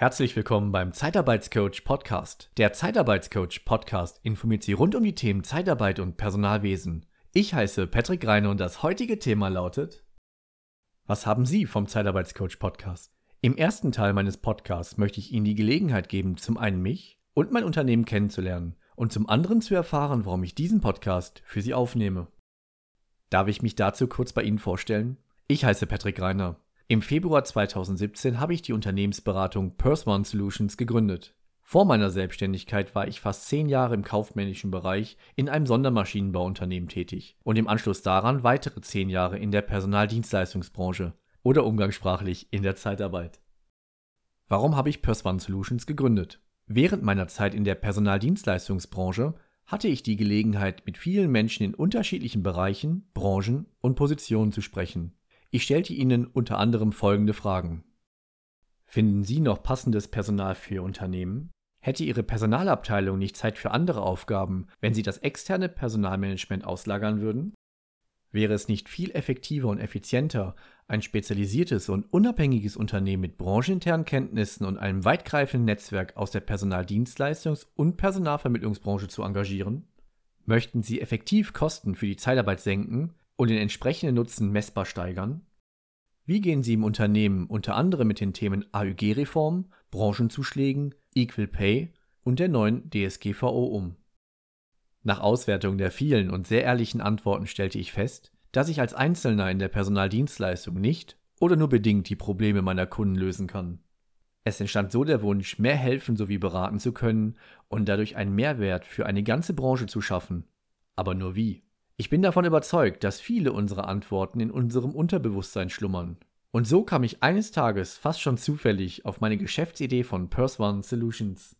Herzlich willkommen beim Zeitarbeitscoach Podcast. Der Zeitarbeitscoach Podcast informiert Sie rund um die Themen Zeitarbeit und Personalwesen. Ich heiße Patrick Reine und das heutige Thema lautet: Was haben Sie vom Zeitarbeitscoach Podcast? Im ersten Teil meines Podcasts möchte ich Ihnen die Gelegenheit geben, zum einen mich und mein Unternehmen kennenzulernen und zum anderen zu erfahren, warum ich diesen Podcast für Sie aufnehme. Darf ich mich dazu kurz bei Ihnen vorstellen? Ich heiße Patrick Reiner. Im Februar 2017 habe ich die Unternehmensberatung One Solutions gegründet. Vor meiner Selbstständigkeit war ich fast zehn Jahre im kaufmännischen Bereich in einem Sondermaschinenbauunternehmen tätig und im Anschluss daran weitere zehn Jahre in der Personaldienstleistungsbranche oder umgangssprachlich in der Zeitarbeit. Warum habe ich One Solutions gegründet? Während meiner Zeit in der Personaldienstleistungsbranche hatte ich die Gelegenheit, mit vielen Menschen in unterschiedlichen Bereichen, Branchen und Positionen zu sprechen. Ich stellte Ihnen unter anderem folgende Fragen. Finden Sie noch passendes Personal für Ihr Unternehmen? Hätte Ihre Personalabteilung nicht Zeit für andere Aufgaben, wenn Sie das externe Personalmanagement auslagern würden? Wäre es nicht viel effektiver und effizienter, ein spezialisiertes und unabhängiges Unternehmen mit brancheninternen Kenntnissen und einem weitgreifenden Netzwerk aus der Personaldienstleistungs- und Personalvermittlungsbranche zu engagieren? Möchten Sie effektiv Kosten für die Zeitarbeit senken und den entsprechenden Nutzen messbar steigern? Wie gehen Sie im Unternehmen unter anderem mit den Themen AÜG-Reform, Branchenzuschlägen, Equal Pay und der neuen DSGVO um? Nach Auswertung der vielen und sehr ehrlichen Antworten stellte ich fest, dass ich als Einzelner in der Personaldienstleistung nicht oder nur bedingt die Probleme meiner Kunden lösen kann. Es entstand so der Wunsch, mehr helfen sowie beraten zu können und dadurch einen Mehrwert für eine ganze Branche zu schaffen. Aber nur wie? Ich bin davon überzeugt, dass viele unserer Antworten in unserem Unterbewusstsein schlummern. Und so kam ich eines Tages fast schon zufällig auf meine Geschäftsidee von One Solutions.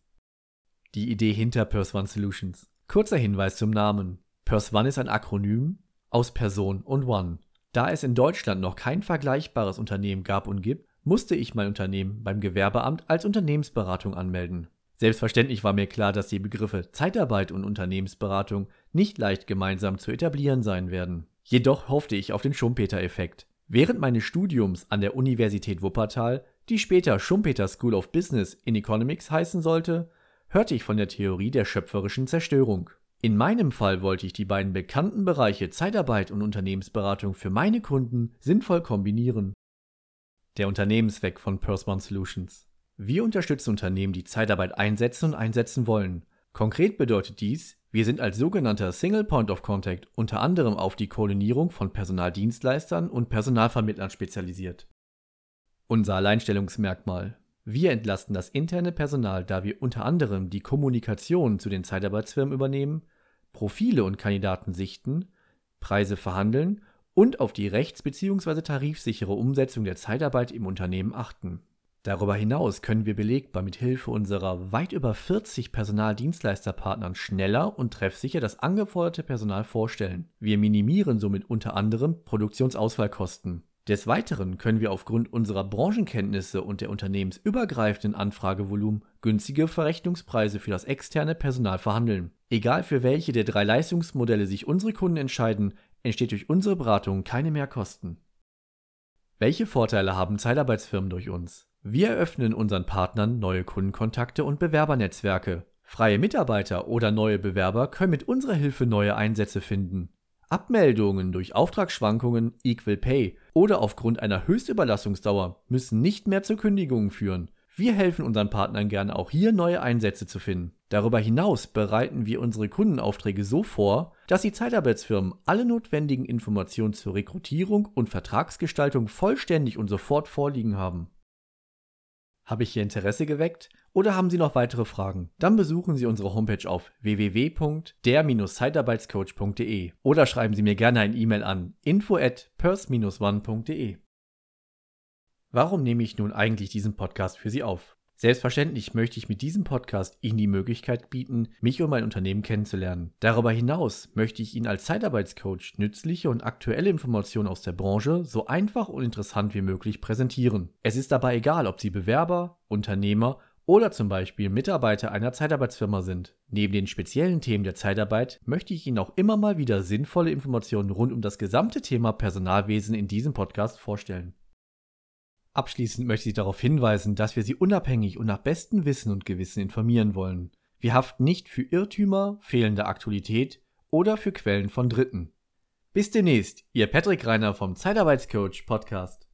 Die Idee hinter One Solutions. Kurzer Hinweis zum Namen. One ist ein Akronym aus Person und One. Da es in Deutschland noch kein vergleichbares Unternehmen gab und gibt, musste ich mein Unternehmen beim Gewerbeamt als Unternehmensberatung anmelden. Selbstverständlich war mir klar, dass die Begriffe Zeitarbeit und Unternehmensberatung nicht leicht gemeinsam zu etablieren sein werden. Jedoch hoffte ich auf den Schumpeter-Effekt. Während meines Studiums an der Universität Wuppertal, die später Schumpeter School of Business in Economics heißen sollte, hörte ich von der Theorie der schöpferischen Zerstörung. In meinem Fall wollte ich die beiden bekannten Bereiche Zeitarbeit und Unternehmensberatung für meine Kunden sinnvoll kombinieren. Der Unternehmensweg von Perswan Solutions. Wir unterstützen Unternehmen, die Zeitarbeit einsetzen und einsetzen wollen. Konkret bedeutet dies, wir sind als sogenannter Single Point of Contact unter anderem auf die Koordinierung von Personaldienstleistern und Personalvermittlern spezialisiert. Unser Alleinstellungsmerkmal. Wir entlasten das interne Personal, da wir unter anderem die Kommunikation zu den Zeitarbeitsfirmen übernehmen, Profile und Kandidaten sichten, Preise verhandeln und auf die rechts- bzw. tarifsichere Umsetzung der Zeitarbeit im Unternehmen achten. Darüber hinaus können wir belegbar mit Hilfe unserer weit über 40 Personaldienstleisterpartnern schneller und treffsicher das angeforderte Personal vorstellen. Wir minimieren somit unter anderem Produktionsausfallkosten. Des Weiteren können wir aufgrund unserer Branchenkenntnisse und der unternehmensübergreifenden Anfragevolumen günstige Verrechnungspreise für das externe Personal verhandeln. Egal für welche der drei Leistungsmodelle sich unsere Kunden entscheiden, entsteht durch unsere Beratung keine Mehrkosten. Welche Vorteile haben Zeitarbeitsfirmen durch uns? Wir eröffnen unseren Partnern neue Kundenkontakte und Bewerbernetzwerke. Freie Mitarbeiter oder neue Bewerber können mit unserer Hilfe neue Einsätze finden. Abmeldungen durch Auftragsschwankungen, Equal Pay oder aufgrund einer Höchstüberlassungsdauer müssen nicht mehr zu Kündigungen führen. Wir helfen unseren Partnern gerne auch hier neue Einsätze zu finden. Darüber hinaus bereiten wir unsere Kundenaufträge so vor, dass die Zeitarbeitsfirmen alle notwendigen Informationen zur Rekrutierung und Vertragsgestaltung vollständig und sofort vorliegen haben. Habe ich Ihr Interesse geweckt oder haben Sie noch weitere Fragen? Dann besuchen Sie unsere Homepage auf www.der-zeitarbeitscoach.de oder schreiben Sie mir gerne ein E-Mail an info at pers-one.de. Warum nehme ich nun eigentlich diesen Podcast für Sie auf? Selbstverständlich möchte ich mit diesem Podcast Ihnen die Möglichkeit bieten, mich und mein Unternehmen kennenzulernen. Darüber hinaus möchte ich Ihnen als Zeitarbeitscoach nützliche und aktuelle Informationen aus der Branche so einfach und interessant wie möglich präsentieren. Es ist dabei egal, ob Sie Bewerber, Unternehmer oder zum Beispiel Mitarbeiter einer Zeitarbeitsfirma sind. Neben den speziellen Themen der Zeitarbeit möchte ich Ihnen auch immer mal wieder sinnvolle Informationen rund um das gesamte Thema Personalwesen in diesem Podcast vorstellen. Abschließend möchte ich darauf hinweisen, dass wir Sie unabhängig und nach bestem Wissen und Gewissen informieren wollen. Wir haften nicht für Irrtümer, fehlende Aktualität oder für Quellen von Dritten. Bis demnächst, Ihr Patrick Reiner vom Zeitarbeitscoach Podcast.